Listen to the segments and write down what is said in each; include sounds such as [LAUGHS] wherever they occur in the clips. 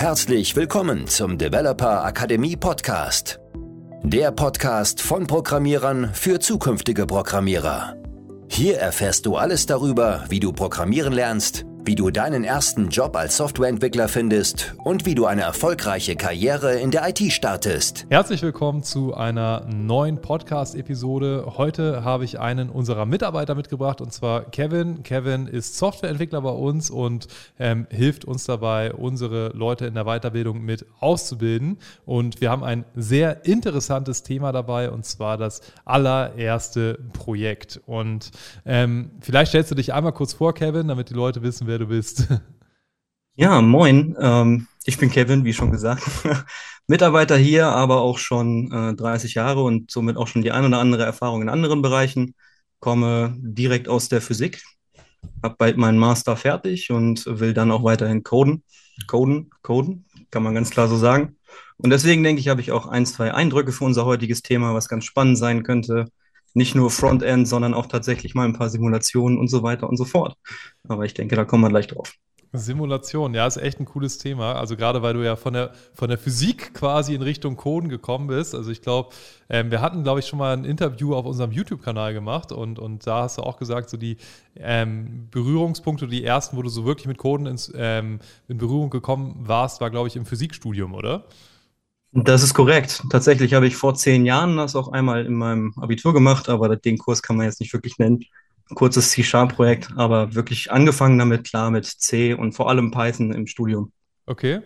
Herzlich willkommen zum Developer Akademie Podcast. Der Podcast von Programmierern für zukünftige Programmierer. Hier erfährst du alles darüber, wie du programmieren lernst, wie du deinen ersten Job als Softwareentwickler findest und wie du eine erfolgreiche Karriere in der IT startest. Herzlich willkommen zu einer neuen Podcast-Episode. Heute habe ich einen unserer Mitarbeiter mitgebracht und zwar Kevin. Kevin ist Softwareentwickler bei uns und ähm, hilft uns dabei, unsere Leute in der Weiterbildung mit auszubilden. Und wir haben ein sehr interessantes Thema dabei und zwar das allererste Projekt. Und ähm, vielleicht stellst du dich einmal kurz vor, Kevin, damit die Leute wissen, wer du bist. Ja, moin. Ähm, ich bin Kevin, wie schon gesagt. [LAUGHS] Mitarbeiter hier, aber auch schon äh, 30 Jahre und somit auch schon die ein oder andere Erfahrung in anderen Bereichen. Komme direkt aus der Physik, habe bald meinen Master fertig und will dann auch weiterhin coden. Coden, coden, kann man ganz klar so sagen. Und deswegen denke ich, habe ich auch ein, zwei Eindrücke für unser heutiges Thema, was ganz spannend sein könnte nicht nur Frontend, sondern auch tatsächlich mal ein paar Simulationen und so weiter und so fort. Aber ich denke, da kommen wir gleich drauf. Simulation, ja, ist echt ein cooles Thema. Also gerade weil du ja von der, von der Physik quasi in Richtung Coden gekommen bist. Also ich glaube, ähm, wir hatten, glaube ich, schon mal ein Interview auf unserem YouTube-Kanal gemacht und, und da hast du auch gesagt, so die ähm, Berührungspunkte, die ersten, wo du so wirklich mit Coden ins, ähm, in Berührung gekommen warst, war, glaube ich, im Physikstudium, oder? Das ist korrekt. Tatsächlich habe ich vor zehn Jahren das auch einmal in meinem Abitur gemacht, aber den Kurs kann man jetzt nicht wirklich nennen. Ein kurzes C-Sharp-Projekt, aber wirklich angefangen damit, klar, mit C und vor allem Python im Studium. Okay,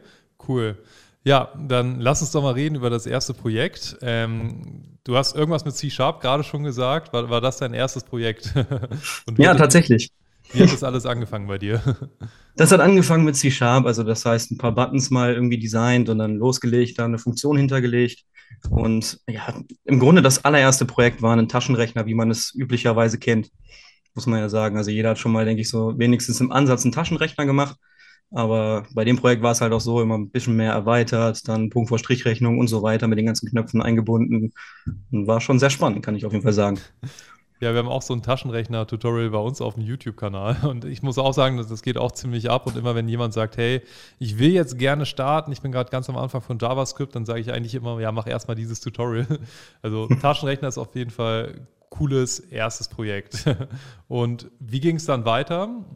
cool. Ja, dann lass uns doch mal reden über das erste Projekt. Ähm, du hast irgendwas mit C-Sharp gerade schon gesagt. War, war das dein erstes Projekt? [LAUGHS] ja, tatsächlich. Wie hat das alles angefangen bei dir? [LAUGHS] Das hat angefangen mit C-Sharp, also das heißt ein paar Buttons mal irgendwie designt und dann losgelegt, da eine Funktion hintergelegt. Und ja, im Grunde das allererste Projekt war ein Taschenrechner, wie man es üblicherweise kennt, muss man ja sagen. Also jeder hat schon mal, denke ich, so wenigstens im Ansatz einen Taschenrechner gemacht. Aber bei dem Projekt war es halt auch so, immer ein bisschen mehr erweitert, dann Punkt vor Strichrechnung und so weiter mit den ganzen Knöpfen eingebunden. Und war schon sehr spannend, kann ich auf jeden Fall sagen. [LAUGHS] Ja, wir haben auch so ein Taschenrechner-Tutorial bei uns auf dem YouTube-Kanal. Und ich muss auch sagen, das geht auch ziemlich ab. Und immer wenn jemand sagt, hey, ich will jetzt gerne starten, ich bin gerade ganz am Anfang von JavaScript, dann sage ich eigentlich immer, ja, mach erstmal dieses Tutorial. [LAUGHS] Also Taschenrechner ist auf jeden Fall cooles erstes Projekt. [LAUGHS] Und wie ging es dann weiter?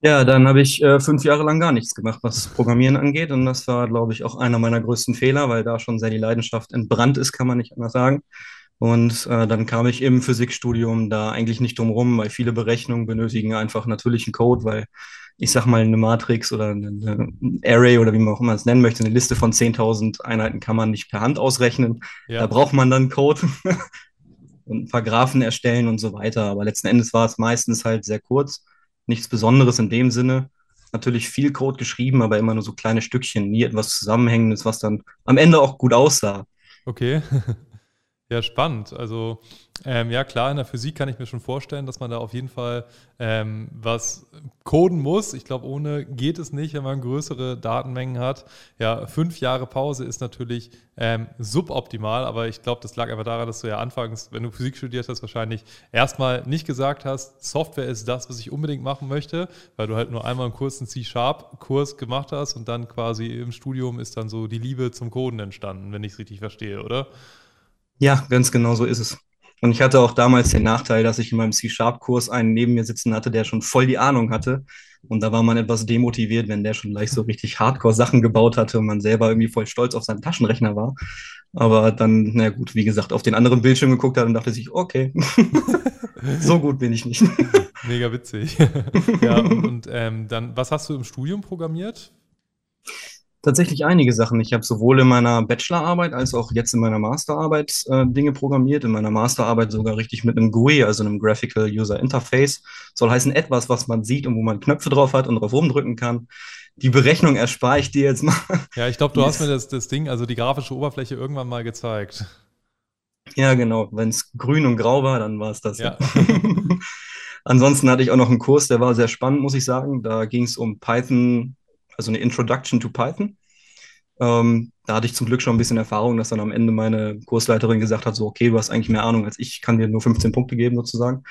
Ja, dann habe ich äh, fünf Jahre lang gar nichts gemacht, was Programmieren angeht. Und das war, glaube ich, auch einer meiner größten Fehler, weil da schon sehr die Leidenschaft entbrannt ist, kann man nicht anders sagen. Und äh, dann kam ich im Physikstudium da eigentlich nicht drum rum, weil viele Berechnungen benötigen einfach natürlichen Code, weil ich sag mal, eine Matrix oder eine Array oder wie man auch immer es nennen möchte, eine Liste von 10.000 Einheiten kann man nicht per Hand ausrechnen. Ja. Da braucht man dann Code [LAUGHS] und ein paar Graphen erstellen und so weiter. Aber letzten Endes war es meistens halt sehr kurz. Nichts Besonderes in dem Sinne. Natürlich viel Code geschrieben, aber immer nur so kleine Stückchen, nie etwas Zusammenhängendes, was dann am Ende auch gut aussah. Okay. [LAUGHS] Ja, spannend. Also ähm, ja, klar, in der Physik kann ich mir schon vorstellen, dass man da auf jeden Fall ähm, was coden muss. Ich glaube, ohne geht es nicht, wenn man größere Datenmengen hat. Ja, fünf Jahre Pause ist natürlich ähm, suboptimal, aber ich glaube, das lag einfach daran, dass du ja anfangs, wenn du Physik studiert hast, wahrscheinlich erstmal nicht gesagt hast, Software ist das, was ich unbedingt machen möchte, weil du halt nur einmal einen kurzen C-Sharp-Kurs gemacht hast und dann quasi im Studium ist dann so die Liebe zum Coden entstanden, wenn ich es richtig verstehe, oder? Ja, ganz genau so ist es. Und ich hatte auch damals den Nachteil, dass ich in meinem C-Sharp-Kurs einen neben mir sitzen hatte, der schon voll die Ahnung hatte. Und da war man etwas demotiviert, wenn der schon gleich so richtig Hardcore-Sachen gebaut hatte und man selber irgendwie voll stolz auf seinen Taschenrechner war. Aber dann, na gut, wie gesagt, auf den anderen Bildschirm geguckt hat und dachte sich, okay, [LAUGHS] so gut bin ich nicht. Mega witzig. [LAUGHS] ja, und, und ähm, dann, was hast du im Studium programmiert? Tatsächlich einige Sachen. Ich habe sowohl in meiner Bachelorarbeit als auch jetzt in meiner Masterarbeit äh, Dinge programmiert. In meiner Masterarbeit sogar richtig mit einem GUI, also einem Graphical User Interface. Soll heißen etwas, was man sieht und wo man Knöpfe drauf hat und drauf rumdrücken kann. Die Berechnung erspare ich dir jetzt mal. Ja, ich glaube, du hast [LAUGHS] mir das, das Ding, also die grafische Oberfläche irgendwann mal gezeigt. Ja, genau. Wenn es grün und grau war, dann war es das. Ja. [LAUGHS] Ansonsten hatte ich auch noch einen Kurs, der war sehr spannend, muss ich sagen. Da ging es um Python also eine Introduction to Python. Ähm, da hatte ich zum Glück schon ein bisschen Erfahrung, dass dann am Ende meine Kursleiterin gesagt hat, so, okay, du hast eigentlich mehr Ahnung als ich, kann dir nur 15 Punkte geben sozusagen.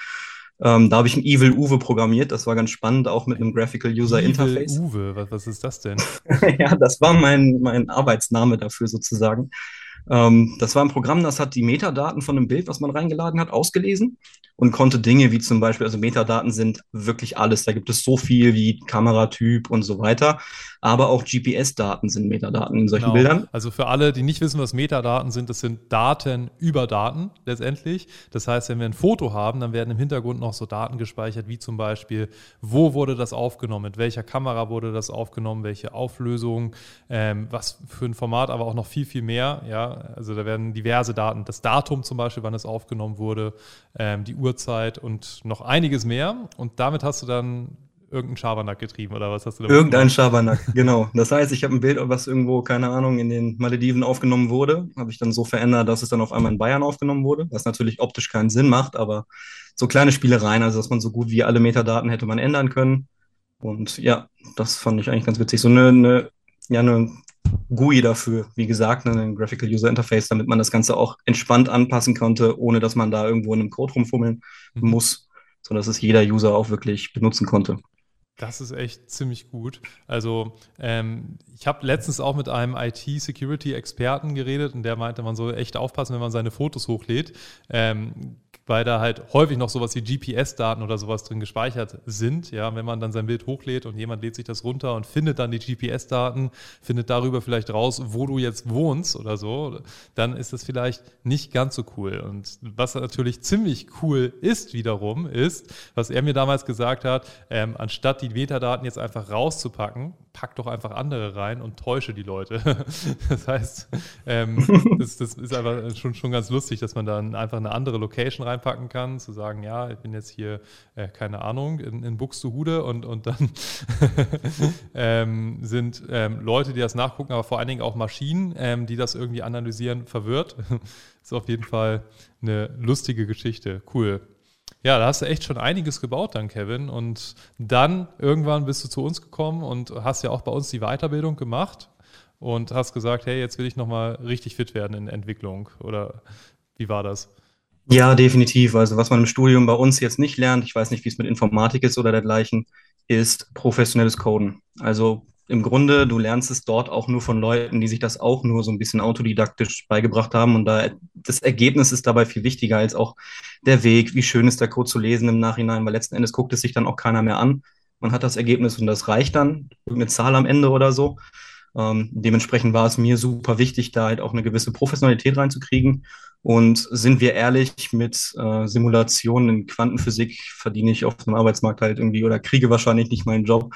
Ähm, da habe ich ein Evil Uwe programmiert. Das war ganz spannend, auch mit einem Graphical User Evil Interface. Uwe, was, was ist das denn? [LAUGHS] ja, das war mein, mein Arbeitsname dafür sozusagen. Ähm, das war ein Programm, das hat die Metadaten von einem Bild, was man reingeladen hat, ausgelesen und konnte Dinge wie zum Beispiel, also Metadaten sind wirklich alles. Da gibt es so viel wie Kameratyp und so weiter. Aber auch GPS-Daten sind Metadaten in solchen Genau. Bildern. Also für alle, die nicht wissen, was Metadaten sind, das sind Daten über Daten letztendlich. Das heißt, wenn wir ein Foto haben, dann werden im Hintergrund noch so Daten gespeichert, wie zum Beispiel, wo wurde das aufgenommen, mit welcher Kamera wurde das aufgenommen, welche Auflösung, ähm, was für ein Format, aber auch noch viel, viel mehr. Ja, also da werden diverse Daten, das Datum zum Beispiel, wann es aufgenommen wurde, ähm, die Uhrzeit und noch einiges mehr. Und damit hast du dann irgendeinen Schabernack getrieben oder was hast du damit Irgendein gemacht? Schabernack, genau. Das heißt, ich habe ein Bild, was irgendwo, keine Ahnung, in den Malediven aufgenommen wurde, habe ich dann so verändert, dass es dann auf einmal in Bayern aufgenommen wurde, was natürlich optisch keinen Sinn macht, aber so kleine Spielereien, also dass man so gut wie alle Metadaten hätte man ändern können. Und ja, das fand ich eigentlich ganz witzig. So eine, eine, ja, eine GUI dafür, wie gesagt, ne, ein Graphical User Interface, damit man das Ganze auch entspannt anpassen konnte, ohne dass man da irgendwo in einem Code rumfummeln Mhm. muss, sodass es jeder User auch wirklich benutzen konnte. Das ist echt ziemlich gut. Also ähm, ich habe letztens auch mit einem IT-Security-Experten geredet und der meinte, man soll echt aufpassen, wenn man seine Fotos hochlädt, ähm, weil da halt häufig noch sowas wie GPS-Daten oder sowas drin gespeichert sind. Ja, wenn man dann sein Bild hochlädt und jemand lädt sich das runter und findet dann die GPS-Daten, findet darüber vielleicht raus, wo du jetzt wohnst oder so, dann ist das vielleicht nicht ganz so cool. Und was natürlich ziemlich cool ist wiederum, ist, was er mir damals gesagt hat, ähm, anstatt die Metadaten jetzt einfach rauszupacken, pack doch einfach andere rein und täusche die Leute. [LAUGHS] das heißt, ähm, [LAUGHS] das, das ist einfach schon, schon ganz lustig, dass man dann einfach eine andere Location reinpacken kann, zu sagen, ja, ich bin jetzt hier, äh, keine Ahnung, in, in Buxtehude und, und dann [LAUGHS] ähm, sind ähm, Leute, die das nachgucken, aber vor allen Dingen auch Maschinen, ähm, die das irgendwie analysieren, verwirrt. ist auf jeden Fall eine lustige Geschichte. Cool. Ja, da hast du echt schon einiges gebaut dann, Kevin. Und dann irgendwann bist du zu uns gekommen und hast ja auch bei uns die Weiterbildung gemacht und hast gesagt, hey, jetzt will ich nochmal richtig fit werden in Entwicklung. Oder wie war das? Ja, definitiv. Also was man im Studium bei uns jetzt nicht lernt, ich weiß nicht, wie es mit Informatik ist oder dergleichen, ist professionelles Coden. Also im Grunde, du lernst es dort auch nur von Leuten, die sich das auch nur so ein bisschen autodidaktisch beigebracht haben. Und da das Ergebnis ist dabei viel wichtiger als auch der Weg, wie schön ist der Code zu lesen im Nachhinein, weil letzten Endes guckt es sich dann auch keiner mehr an. Man hat das Ergebnis und das reicht dann, irgendeine Zahl am Ende oder so. Ähm, dementsprechend war es mir super wichtig, da halt auch eine gewisse Professionalität reinzukriegen. Und sind wir ehrlich, mit äh, Simulationen in Quantenphysik verdiene ich auf dem Arbeitsmarkt halt irgendwie oder kriege wahrscheinlich nicht meinen Job.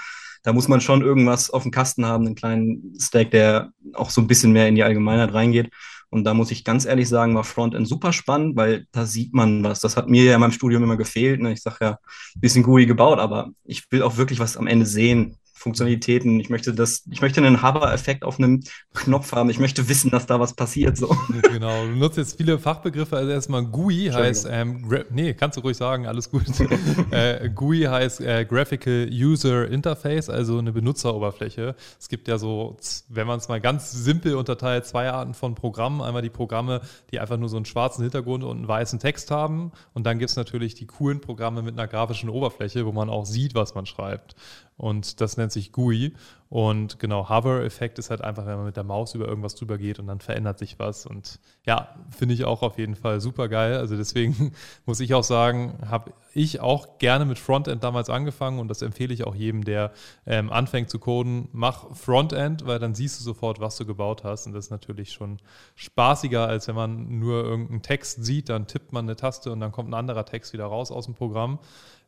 Da muss man schon irgendwas auf dem Kasten haben, einen kleinen Stack, der auch so ein bisschen mehr in die Allgemeinheit reingeht. Und da muss ich ganz ehrlich sagen, war Frontend super spannend, weil da sieht man was. Das hat mir ja in meinem Studium immer gefehlt. Ne? Ich sage ja, ein bisschen GUI gebaut, aber ich will auch wirklich was am Ende sehen. Funktionalitäten. Ich möchte das, ich möchte einen Hover-Effekt auf einem Knopf haben. Ich möchte wissen, dass da was passiert. So. Genau, du nutzt jetzt viele Fachbegriffe. Also erstmal GUI heißt, ähm, nee, kannst du ruhig sagen, alles gut. [LAUGHS] äh, GUI heißt äh, Graphical User Interface, also eine Benutzeroberfläche. Es gibt ja so, wenn man es mal ganz simpel unterteilt, zwei Arten von Programmen. Einmal die Programme, die einfach nur so einen schwarzen Hintergrund und einen weißen Text haben. Und dann gibt es natürlich die coolen Programme mit einer grafischen Oberfläche, wo man auch sieht, was man schreibt. Und das nennt sich GUI. Und genau, Hover-Effekt ist halt einfach, wenn man mit der Maus über irgendwas drüber geht und dann verändert sich was. Und ja, finde ich auch auf jeden Fall super geil. Also deswegen [LAUGHS] muss ich auch sagen, habe ich auch gerne mit Frontend damals angefangen und das empfehle ich auch jedem, der ähm, anfängt zu coden. Mach Frontend, weil dann siehst du sofort, was du gebaut hast. Und das ist natürlich schon spaßiger, als wenn man nur irgendeinen Text sieht, dann tippt man eine Taste und dann kommt ein anderer Text wieder raus aus dem Programm.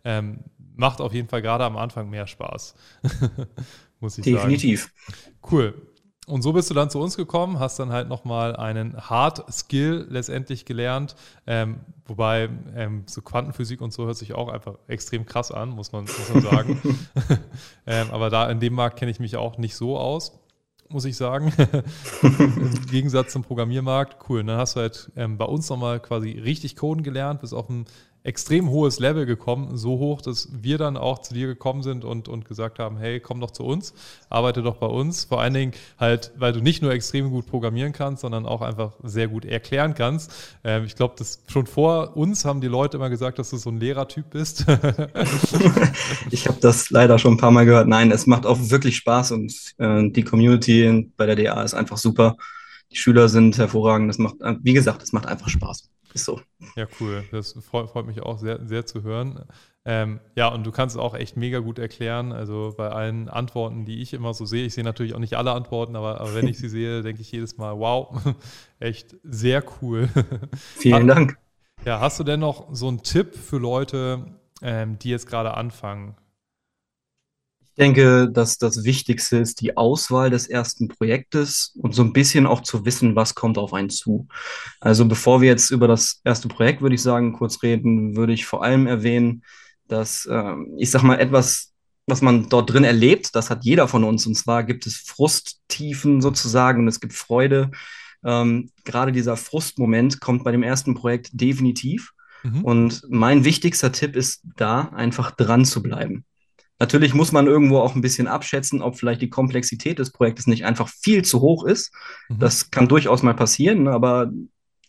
Ähm, macht auf jeden Fall gerade am Anfang mehr Spaß. [LAUGHS] Muss ich Definitiv. sagen. Cool. Und so bist du dann zu uns gekommen, hast dann halt nochmal einen Hard Skill letztendlich gelernt. Ähm, wobei ähm, so Quantenphysik und so hört sich auch einfach extrem krass an, muss man, muss man sagen. [LAUGHS] ähm, aber da in dem Markt kenne ich mich auch nicht so aus muss ich sagen. [LAUGHS] Im Gegensatz zum Programmiermarkt. Cool. Und dann hast du halt ähm, bei uns nochmal quasi richtig Coden gelernt, bis auf ein extrem hohes Level gekommen, so hoch, dass wir dann auch zu dir gekommen sind und, und gesagt haben, hey, komm doch zu uns, arbeite doch bei uns. Vor allen Dingen halt, weil du nicht nur extrem gut programmieren kannst, sondern auch einfach sehr gut erklären kannst. Ähm, ich glaube, das schon vor uns haben die Leute immer gesagt, dass du so ein Lehrertyp bist. [LAUGHS] ich habe das leider schon ein paar Mal gehört. Nein, es macht auch wirklich Spaß und äh, die Community bei der DA ist einfach super. Die Schüler sind hervorragend. Das macht, wie gesagt, es macht einfach Spaß. Ist so. Ja, cool. Das freut, freut mich auch sehr, sehr zu hören. Ähm, ja, und du kannst es auch echt mega gut erklären. Also bei allen Antworten, die ich immer so sehe, ich sehe natürlich auch nicht alle Antworten, aber, aber wenn ich sie [LAUGHS] sehe, denke ich jedes Mal, wow, [LAUGHS] echt sehr cool. [LAUGHS] Vielen Dank. Ja, hast du denn noch so einen Tipp für Leute, ähm, die jetzt gerade anfangen? Ich denke, dass das Wichtigste ist die Auswahl des ersten Projektes und so ein bisschen auch zu wissen, was kommt auf einen zu. Also bevor wir jetzt über das erste Projekt, würde ich sagen, kurz reden, würde ich vor allem erwähnen, dass äh, ich sag mal etwas, was man dort drin erlebt, das hat jeder von uns. Und zwar gibt es Frusttiefen sozusagen und es gibt Freude. Ähm, gerade dieser Frustmoment kommt bei dem ersten Projekt definitiv. Mhm. Und mein wichtigster Tipp ist da, einfach dran zu bleiben. Natürlich muss man irgendwo auch ein bisschen abschätzen, ob vielleicht die Komplexität des Projektes nicht einfach viel zu hoch ist. Mhm. Das kann durchaus mal passieren, ne, aber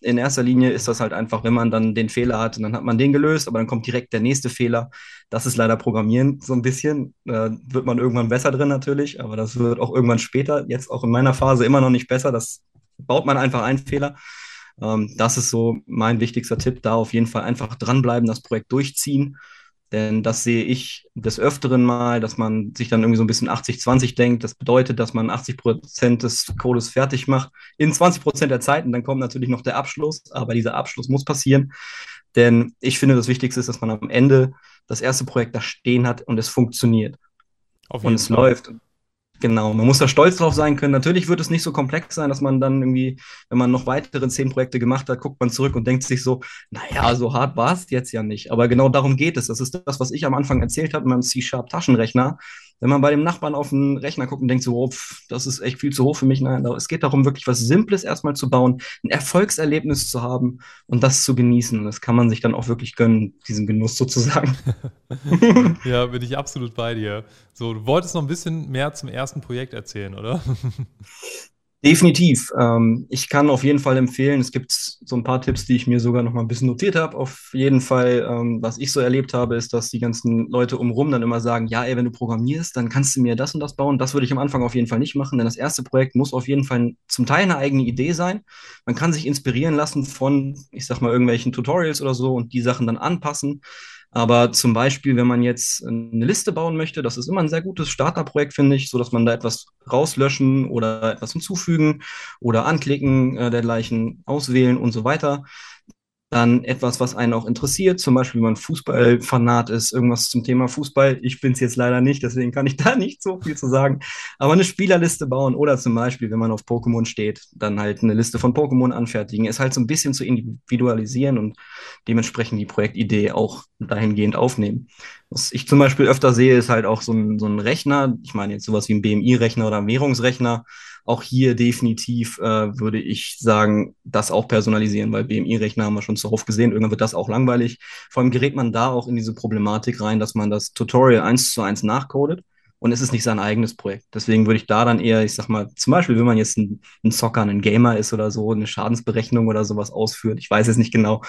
in erster Linie ist das halt einfach, wenn man dann den Fehler hat, dann hat man den gelöst, aber dann kommt direkt der nächste Fehler. Das ist leider Programmieren so ein bisschen. Da wird man irgendwann besser drin natürlich, aber das wird auch irgendwann später, jetzt auch in meiner Phase immer noch nicht besser. Das baut man einfach einen Fehler. Ähm, das ist so mein wichtigster Tipp, da auf jeden Fall einfach dranbleiben, das Projekt durchziehen denn das sehe ich des Öfteren mal, dass man sich dann irgendwie so ein bisschen 80-20 denkt. Das bedeutet, dass man 80 Prozent des Codes fertig macht in 20 Prozent der Zeit. Und dann kommt natürlich noch der Abschluss. Aber dieser Abschluss muss passieren. Denn ich finde, das Wichtigste ist, dass man am Ende das erste Projekt da stehen hat und es funktioniert. und es Fall. läuft. Genau, man muss da stolz drauf sein können. Natürlich wird es nicht so komplex sein, dass man dann irgendwie, wenn man noch weitere zehn Projekte gemacht hat, guckt man zurück und denkt sich so, naja, so hart war es jetzt ja nicht. Aber genau darum geht es. Das ist das, was ich am Anfang erzählt habe mit meinem C-Sharp-Taschenrechner wenn man bei dem Nachbarn auf den Rechner guckt und denkt so, oh, pff, das ist echt viel zu hoch für mich. Nein, es geht darum, wirklich was Simples erstmal zu bauen, ein Erfolgserlebnis zu haben und das zu genießen. Und das kann man sich dann auch wirklich gönnen, diesen Genuss sozusagen. [LAUGHS] [LAUGHS] ja, bin ich absolut bei dir. So, du wolltest noch ein bisschen mehr zum ersten Projekt erzählen, oder? [LAUGHS] Definitiv. Ähm, ich kann auf jeden Fall empfehlen, es gibt so ein paar Tipps, die ich mir sogar noch mal ein bisschen notiert habe. Auf jeden Fall, ähm, was ich so erlebt habe, ist, dass die ganzen Leute umrum dann immer sagen, ja, ey, wenn du programmierst, dann kannst du mir das und das bauen. Das würde ich am Anfang auf jeden Fall nicht machen, denn das erste Projekt muss auf jeden Fall zum Teil eine eigene Idee sein. Man kann sich inspirieren lassen von, ich sag mal, irgendwelchen Tutorials oder so und die Sachen dann anpassen. Aber zum Beispiel, wenn man jetzt eine Liste bauen möchte, das ist immer ein sehr gutes Starterprojekt, finde ich, so dass man da etwas rauslöschen oder etwas hinzufügen oder anklicken, äh, dergleichen auswählen und so weiter. Dann etwas, was einen auch interessiert, zum Beispiel, wenn man Fußballfanat ist, irgendwas zum Thema Fußball. Ich bin es jetzt leider nicht, deswegen kann ich [LAUGHS] da nicht so viel zu sagen. Aber eine Spielerliste bauen oder zum Beispiel, wenn man auf Pokémon steht, dann halt eine Liste von Pokémon anfertigen, ist halt so ein bisschen zu individualisieren und dementsprechend die Projektidee auch dahingehend aufnehmen. Was ich zum Beispiel öfter sehe, ist halt auch so ein, so ein Rechner. Ich meine jetzt sowas wie ein BMI-Rechner oder ein Währungsrechner auch hier definitiv äh, würde ich sagen, das auch personalisieren, weil BMI-Rechner haben wir schon zu oft gesehen. Irgendwann wird das auch langweilig. Vor allem gerät man da auch in diese Problematik rein, dass man das Tutorial eins zu eins nachcodet und es ist nicht sein eigenes Projekt. Deswegen würde ich da dann eher, ich sag mal, zum Beispiel, wenn man jetzt ein, ein Zocker, ein Gamer ist oder so, eine Schadensberechnung oder sowas ausführt. Ich weiß jetzt nicht genau,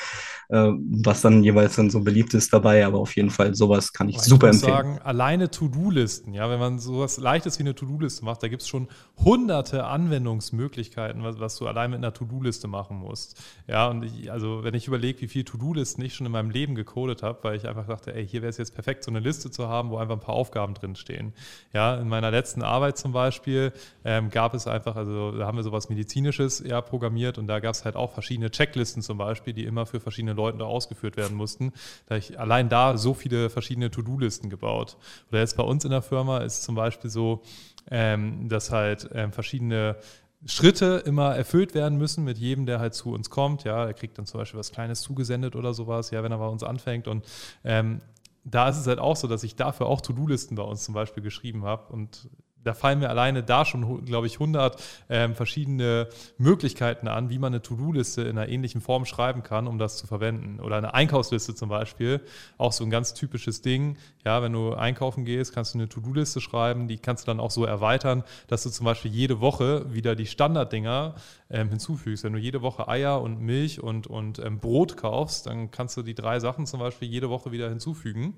äh, was dann jeweils dann so beliebt ist dabei, aber auf jeden Fall sowas kann ich, ich super empfehlen. Ich sagen, alleine To-Do-Listen, ja, wenn man sowas leichtes wie eine To-Do-Liste macht, da gibt es schon hunderte Anwendungsmöglichkeiten, was, was, du allein mit einer To-Do-Liste machen musst. Ja, und ich, also wenn ich überlege, wie viele To-Do-Listen ich schon in meinem Leben gecodet habe, weil ich einfach dachte, ey, hier wäre es jetzt perfekt, so eine Liste zu haben, wo einfach ein paar Aufgaben drinstehen. Ja, in meiner letzten Arbeit zum Beispiel ähm, gab es einfach, also da haben wir sowas Medizinisches ja programmiert und da gab es halt auch verschiedene Checklisten zum Beispiel, die immer für verschiedene Leute da ausgeführt werden mussten. Da ich allein da so viele verschiedene To-Do-Listen gebaut. Oder jetzt bei uns in der Firma ist zum Beispiel so, ähm, dass halt ähm, verschiedene Schritte immer erfüllt werden müssen mit jedem, der halt zu uns kommt. Ja, er kriegt dann zum Beispiel was Kleines zugesendet oder sowas, ja, wenn er bei uns anfängt. Und ähm, da ist es halt auch so, dass ich dafür auch To-Do-Listen bei uns zum Beispiel geschrieben habe und da fallen mir alleine da schon, glaube ich, 100 ähm, verschiedene Möglichkeiten an, wie man eine To-Do-Liste in einer ähnlichen Form schreiben kann, um das zu verwenden. Oder eine Einkaufsliste zum Beispiel, auch so ein ganz typisches Ding. Ja, wenn du einkaufen gehst, kannst du eine To-Do-Liste schreiben, die kannst du dann auch so erweitern, dass du zum Beispiel jede Woche wieder die Standarddinger ähm, hinzufügst. Wenn du jede Woche Eier und Milch und, und ähm, Brot kaufst, dann kannst du die drei Sachen zum Beispiel jede Woche wieder hinzufügen.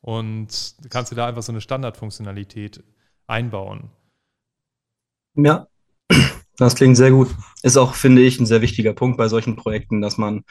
Und kannst du da einfach so eine Standardfunktionalität einbauen. Ja, das klingt sehr gut. Ist auch, finde ich, ein sehr wichtiger Punkt bei solchen Projekten, dass man,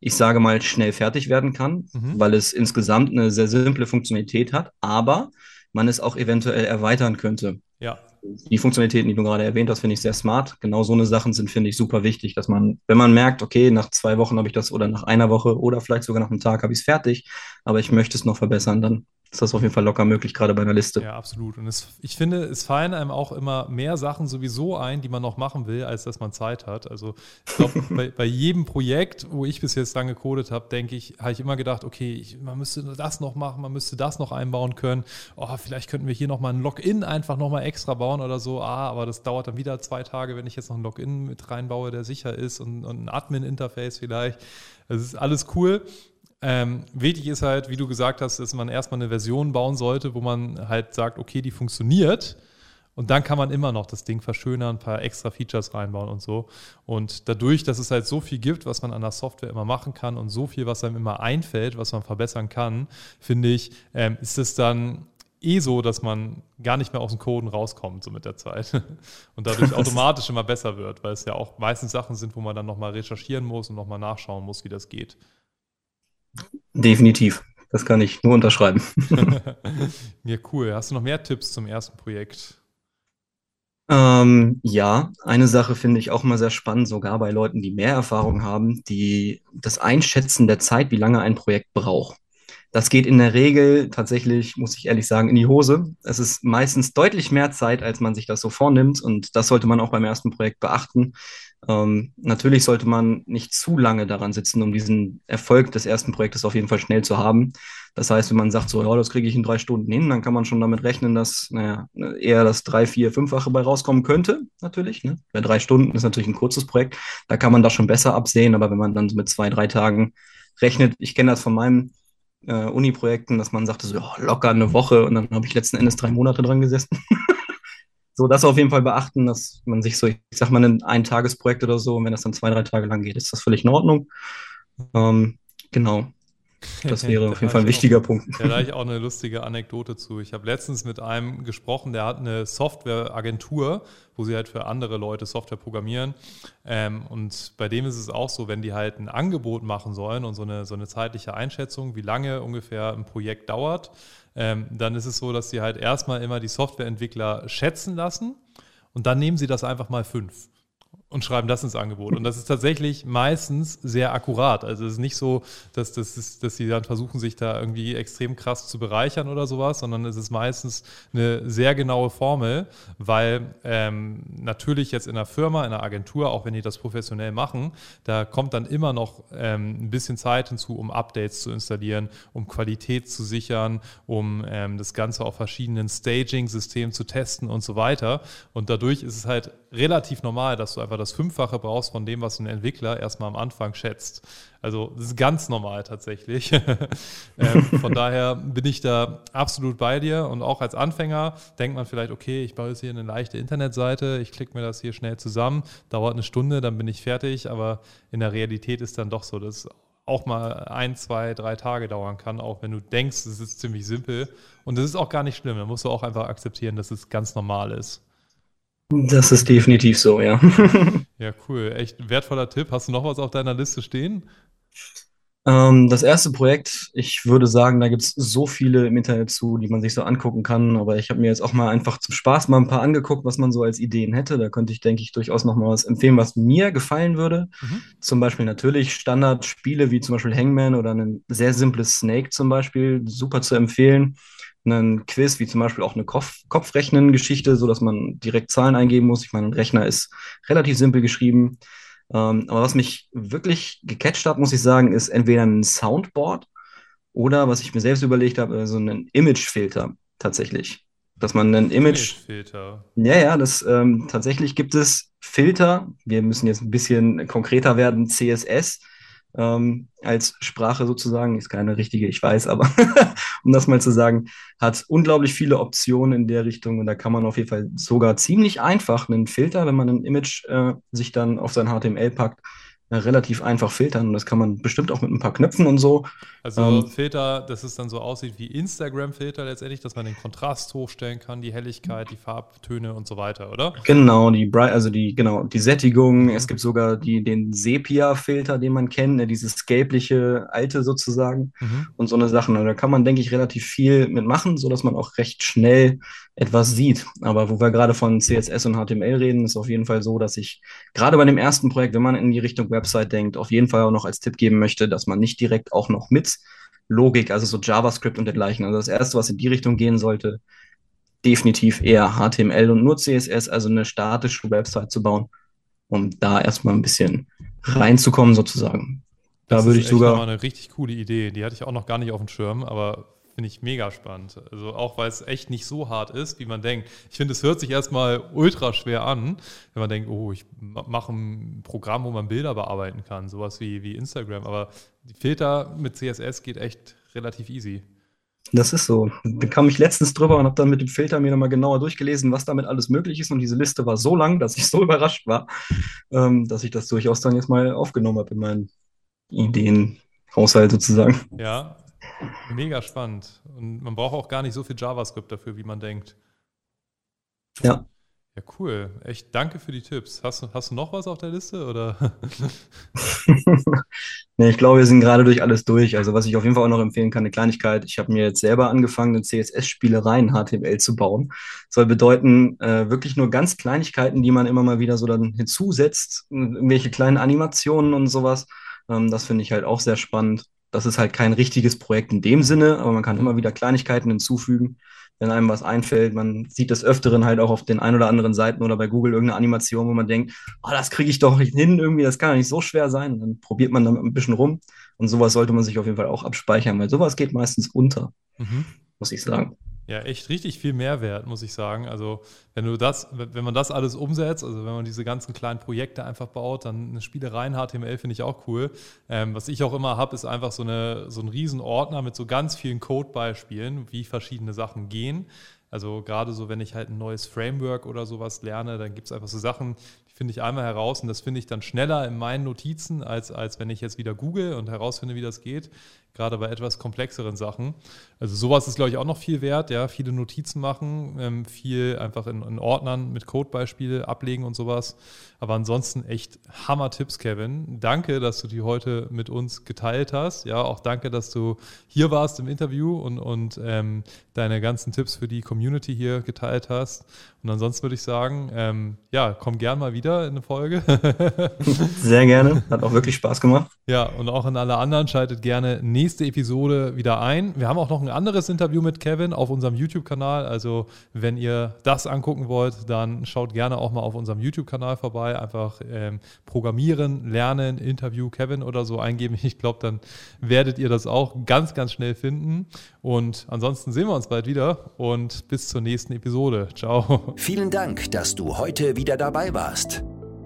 ich sage mal, schnell fertig werden kann, mhm. weil es insgesamt eine sehr simple Funktionalität hat, aber man es auch eventuell erweitern könnte. Ja. Die Funktionalitäten, die du gerade erwähnt hast, finde ich sehr smart. Genau so eine Sachen sind, finde ich, super wichtig, dass man, wenn man merkt, okay, nach zwei Wochen habe ich das oder nach einer Woche oder vielleicht sogar nach einem Tag habe ich es fertig, aber ich möchte es noch verbessern, dann ist das auf jeden Fall locker möglich, gerade bei einer Liste. Ja, absolut. Und es, ich finde, es fallen einem auch immer mehr Sachen sowieso ein, die man noch machen will, als dass man Zeit hat. Also ich glaube, [LAUGHS] bei, bei, jedem Projekt, wo ich bis jetzt lange gecodet habe, denke ich, habe ich immer gedacht, okay, ich, man müsste das noch machen, man müsste das noch einbauen können. Oh, vielleicht könnten wir hier nochmal ein Login einfach nochmal extra bauen oder so. Ah, aber das dauert dann wieder zwei Tage, wenn ich jetzt noch ein Login mit reinbaue, der sicher ist und, und ein Admin-Interface vielleicht. Das ist alles cool. Ähm, wichtig ist halt, wie du gesagt hast, dass man erstmal eine Version bauen sollte, wo man halt sagt, okay, die funktioniert. Und dann kann man immer noch das Ding verschönern, ein paar extra Features reinbauen und so. Und dadurch, dass es halt so viel gibt, was man an der Software immer machen kann und so viel, was einem immer einfällt, was man verbessern kann, finde ich, ähm, ist es dann eh so, dass man gar nicht mehr aus dem Coden rauskommt, so mit der Zeit. [LAUGHS] Und dadurch [LAUGHS] automatisch immer besser wird, weil es ja auch meistens Sachen sind, wo man dann nochmal recherchieren muss und nochmal nachschauen muss, wie das geht. Definitiv. Das kann ich nur unterschreiben. [LAUGHS] ja, cool. Hast du noch mehr Tipps zum ersten Projekt? Ähm, ja, eine Sache finde ich auch immer sehr spannend, sogar bei Leuten, die mehr Erfahrung haben, die das Einschätzen der Zeit, wie lange ein Projekt braucht. Das geht in der Regel tatsächlich, muss ich ehrlich sagen, in die Hose. Es ist meistens deutlich mehr Zeit, als man sich das so vornimmt. Und das sollte man auch beim ersten Projekt beachten. Ähm, natürlich sollte man nicht zu lange daran sitzen, um diesen Erfolg des ersten Projektes auf jeden Fall schnell zu haben. Das heißt, wenn man sagt, so, ja, das kriege ich in drei Stunden hin, dann kann man schon damit rechnen, dass naja, eher das drei, vier, fünffache bei rauskommen könnte, natürlich. Ne? Bei drei Stunden ist natürlich ein kurzes Projekt, da kann man das schon besser absehen, aber wenn man dann mit zwei, drei Tagen rechnet, ich kenne das von meinem äh, Uni-Projekten, dass man sagte, so ja, locker eine Woche und dann habe ich letzten Endes drei Monate dran gesessen. [LAUGHS] so, das auf jeden Fall beachten, dass man sich so, ich sag mal, ein Eintagesprojekt oder so, und wenn das dann zwei, drei Tage lang geht, ist das völlig in Ordnung. Ähm, genau. Das [LAUGHS] wäre auf jeden Fall ein wichtiger auch, Punkt. Da habe ich auch eine lustige Anekdote zu. Ich habe letztens mit einem gesprochen, der hat eine Softwareagentur, wo sie halt für andere Leute Software programmieren. Ähm, und bei dem ist es auch so, wenn die halt ein Angebot machen sollen und so eine, so eine zeitliche Einschätzung, wie lange ungefähr ein Projekt dauert, ähm, dann ist es so, dass sie halt erstmal immer die Softwareentwickler schätzen lassen und dann nehmen sie das einfach mal fünf und schreiben das ins Angebot. Und das ist tatsächlich meistens sehr akkurat. Also es ist nicht so, dass, das ist, dass sie dann versuchen, sich da irgendwie extrem krass zu bereichern oder sowas, sondern es ist meistens eine sehr genaue Formel, weil ähm, natürlich jetzt in einer Firma, in einer Agentur, auch wenn die das professionell machen, da kommt dann immer noch ähm, ein bisschen Zeit hinzu, um Updates zu installieren, um Qualität zu sichern, um ähm, das Ganze auf verschiedenen Staging-Systemen zu testen und so weiter. Und dadurch ist es halt relativ normal, dass du einfach das Fünffache brauchst von dem, was ein Entwickler erstmal am Anfang schätzt. Also das ist ganz normal tatsächlich. [LAUGHS] ähm, von daher bin ich da absolut bei dir und auch als Anfänger denkt man vielleicht, okay, ich baue jetzt hier eine leichte Internetseite, ich klicke mir das hier schnell zusammen, dauert eine Stunde, dann bin ich fertig, aber in der Realität ist dann doch so, dass auch mal ein, zwei, drei Tage dauern kann, auch wenn du denkst, es ist ziemlich simpel. Und das ist auch gar nicht schlimm. Da musst du auch einfach akzeptieren, dass es ganz normal ist. Das ist definitiv so, ja. [LAUGHS] ja, cool. Echt wertvoller Tipp. Hast du noch was auf deiner Liste stehen? Ähm, das erste Projekt, ich würde sagen, da gibt es so viele im Internet zu, die man sich so angucken kann. Aber ich habe mir jetzt auch mal einfach zum Spaß mal ein paar angeguckt, was man so als Ideen hätte. Da könnte ich, denke ich, durchaus noch mal was empfehlen, was mir gefallen würde. Mhm. Zum Beispiel natürlich Standardspiele wie zum Beispiel Hangman oder ein sehr simples Snake zum Beispiel, super zu empfehlen einen Quiz, wie zum Beispiel auch eine Kopf Kopfrechnen-Geschichte, so dass man direkt Zahlen eingeben muss. Ich meine, ein Rechner ist relativ simpel geschrieben. Ähm, aber was mich wirklich gecatcht hat, muss ich sagen, ist entweder ein Soundboard oder was ich mir selbst überlegt habe, so ein Imagefilter tatsächlich. dass man ein Image. Filter. Ja, ja, das ähm, tatsächlich gibt es Filter. Wir müssen jetzt ein bisschen konkreter werden. CSS ähm, als Sprache sozusagen ist keine richtige, ich weiß, aber [LAUGHS] um das mal zu sagen, hat unglaublich viele Optionen in der Richtung und da kann man auf jeden Fall sogar ziemlich einfach einen Filter, wenn man ein Image äh, sich dann auf sein HTML packt, relativ einfach filtern. Und das kann man bestimmt auch mit ein paar Knöpfen und so. Also ähm, Filter, dass es dann so aussieht wie Instagram-Filter letztendlich, dass man den Kontrast hochstellen kann, die Helligkeit, die Farbtöne und so weiter, oder? Genau, die Bright, also die, genau, die Sättigung. Mhm. Es gibt sogar die, den Sepia-Filter, den man kennt, ne, dieses gelbliche alte sozusagen mhm. und so eine Sachen. Und da kann man, denke ich, relativ viel mitmachen, sodass man auch recht schnell etwas sieht. Aber wo wir gerade von CSS und HTML reden, ist auf jeden Fall so, dass ich gerade bei dem ersten Projekt, wenn man in die Richtung Website denkt, auf jeden Fall auch noch als Tipp geben möchte, dass man nicht direkt auch noch mit Logik, also so JavaScript und dergleichen. Also das erste, was in die Richtung gehen sollte, definitiv eher HTML und nur CSS, also eine statische Website zu bauen, um da erstmal ein bisschen reinzukommen sozusagen. Da das würde ich sogar. Das ist eine richtig coole Idee. Die hatte ich auch noch gar nicht auf dem Schirm, aber Finde ich mega spannend. Also auch weil es echt nicht so hart ist, wie man denkt. Ich finde, es hört sich erstmal ultra schwer an, wenn man denkt, oh, ich mache ein Programm, wo man Bilder bearbeiten kann, sowas wie, wie Instagram. Aber die Filter mit CSS geht echt relativ easy. Das ist so. Da kam ich letztens drüber und habe dann mit dem Filter mir nochmal genauer durchgelesen, was damit alles möglich ist. Und diese Liste war so lang, dass ich so [LAUGHS] überrascht war, ähm, dass ich das durchaus dann jetzt mal aufgenommen habe in meinen Ideenhaushalt sozusagen. Ja, Mega spannend. Und man braucht auch gar nicht so viel JavaScript dafür, wie man denkt. Ja. Ja, cool. Echt danke für die Tipps. Hast, hast du noch was auf der Liste? Oder? [LAUGHS] nee, ich glaube, wir sind gerade durch alles durch. Also, was ich auf jeden Fall auch noch empfehlen kann, eine Kleinigkeit. Ich habe mir jetzt selber angefangen, eine CSS-Spielerei in HTML zu bauen. soll bedeuten, äh, wirklich nur ganz Kleinigkeiten, die man immer mal wieder so dann hinzusetzt. Irgendwelche kleinen Animationen und sowas. Ähm, das finde ich halt auch sehr spannend. Das ist halt kein richtiges Projekt in dem Sinne, aber man kann immer wieder Kleinigkeiten hinzufügen, wenn einem was einfällt. Man sieht des Öfteren halt auch auf den ein oder anderen Seiten oder bei Google irgendeine Animation, wo man denkt, oh, das kriege ich doch nicht hin, irgendwie, das kann ja nicht so schwer sein. Und dann probiert man damit ein bisschen rum. Und sowas sollte man sich auf jeden Fall auch abspeichern, weil sowas geht meistens unter, mhm. muss ich sagen. Ja, echt richtig viel Mehrwert, muss ich sagen. Also, wenn du das, wenn man das alles umsetzt, also wenn man diese ganzen kleinen Projekte einfach baut, dann eine Spielerei in HTML finde ich auch cool. Ähm, was ich auch immer habe, ist einfach so, eine, so ein Riesenordner mit so ganz vielen Codebeispielen, wie verschiedene Sachen gehen. Also gerade so, wenn ich halt ein neues Framework oder sowas lerne, dann gibt es einfach so Sachen, die finde ich einmal heraus und das finde ich dann schneller in meinen Notizen, als, als wenn ich jetzt wieder google und herausfinde, wie das geht gerade bei etwas komplexeren Sachen. Also sowas ist, glaube ich, auch noch viel wert, ja, viele Notizen machen, ähm, viel einfach in, in, Ordnern mit Codebeispiele ablegen und sowas. Aber ansonsten echt Hammer-Tipps, Kevin. Danke, dass du die heute mit uns geteilt hast. Ja, auch danke, dass du hier warst im Interview und, und ähm, deine ganzen Tipps für die Community hier geteilt hast. Und ansonsten würde ich sagen, ähm, ja, komm gern mal wieder in eine Folge. [LAUGHS] Sehr gerne, hat auch wirklich Spaß gemacht. Ja, und auch an alle anderen schaltet gerne nächste Episode wieder ein. Wir haben auch noch ein anderes Interview mit Kevin auf unserem YouTube-Kanal. Also, wenn ihr das angucken wollt, dann schaut gerne auch mal auf unserem YouTube-Kanal vorbei. Einfach ähm, Programmieren, Lernen, Interview Kevin oder so eingeben. Ich glaube, dann werdet ihr das auch ganz, ganz schnell finden. Und ansonsten sehen wir uns bald wieder und bis zur nächsten Episode. Ciao. Vielen Dank, dass du heute wieder dabei warst.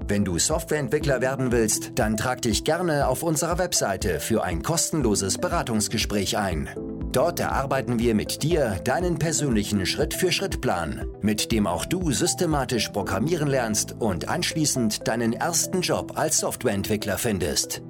Wenn du Softwareentwickler werden willst, dann trag dich gerne auf unserer Webseite für ein kostenloses Beratungsgespräch ein. Dort erarbeiten wir mit dir deinen persönlichen Schritt-für-Schritt-Plan, mit dem auch du systematisch programmieren lernst und anschließend deinen ersten Job als Softwareentwickler findest.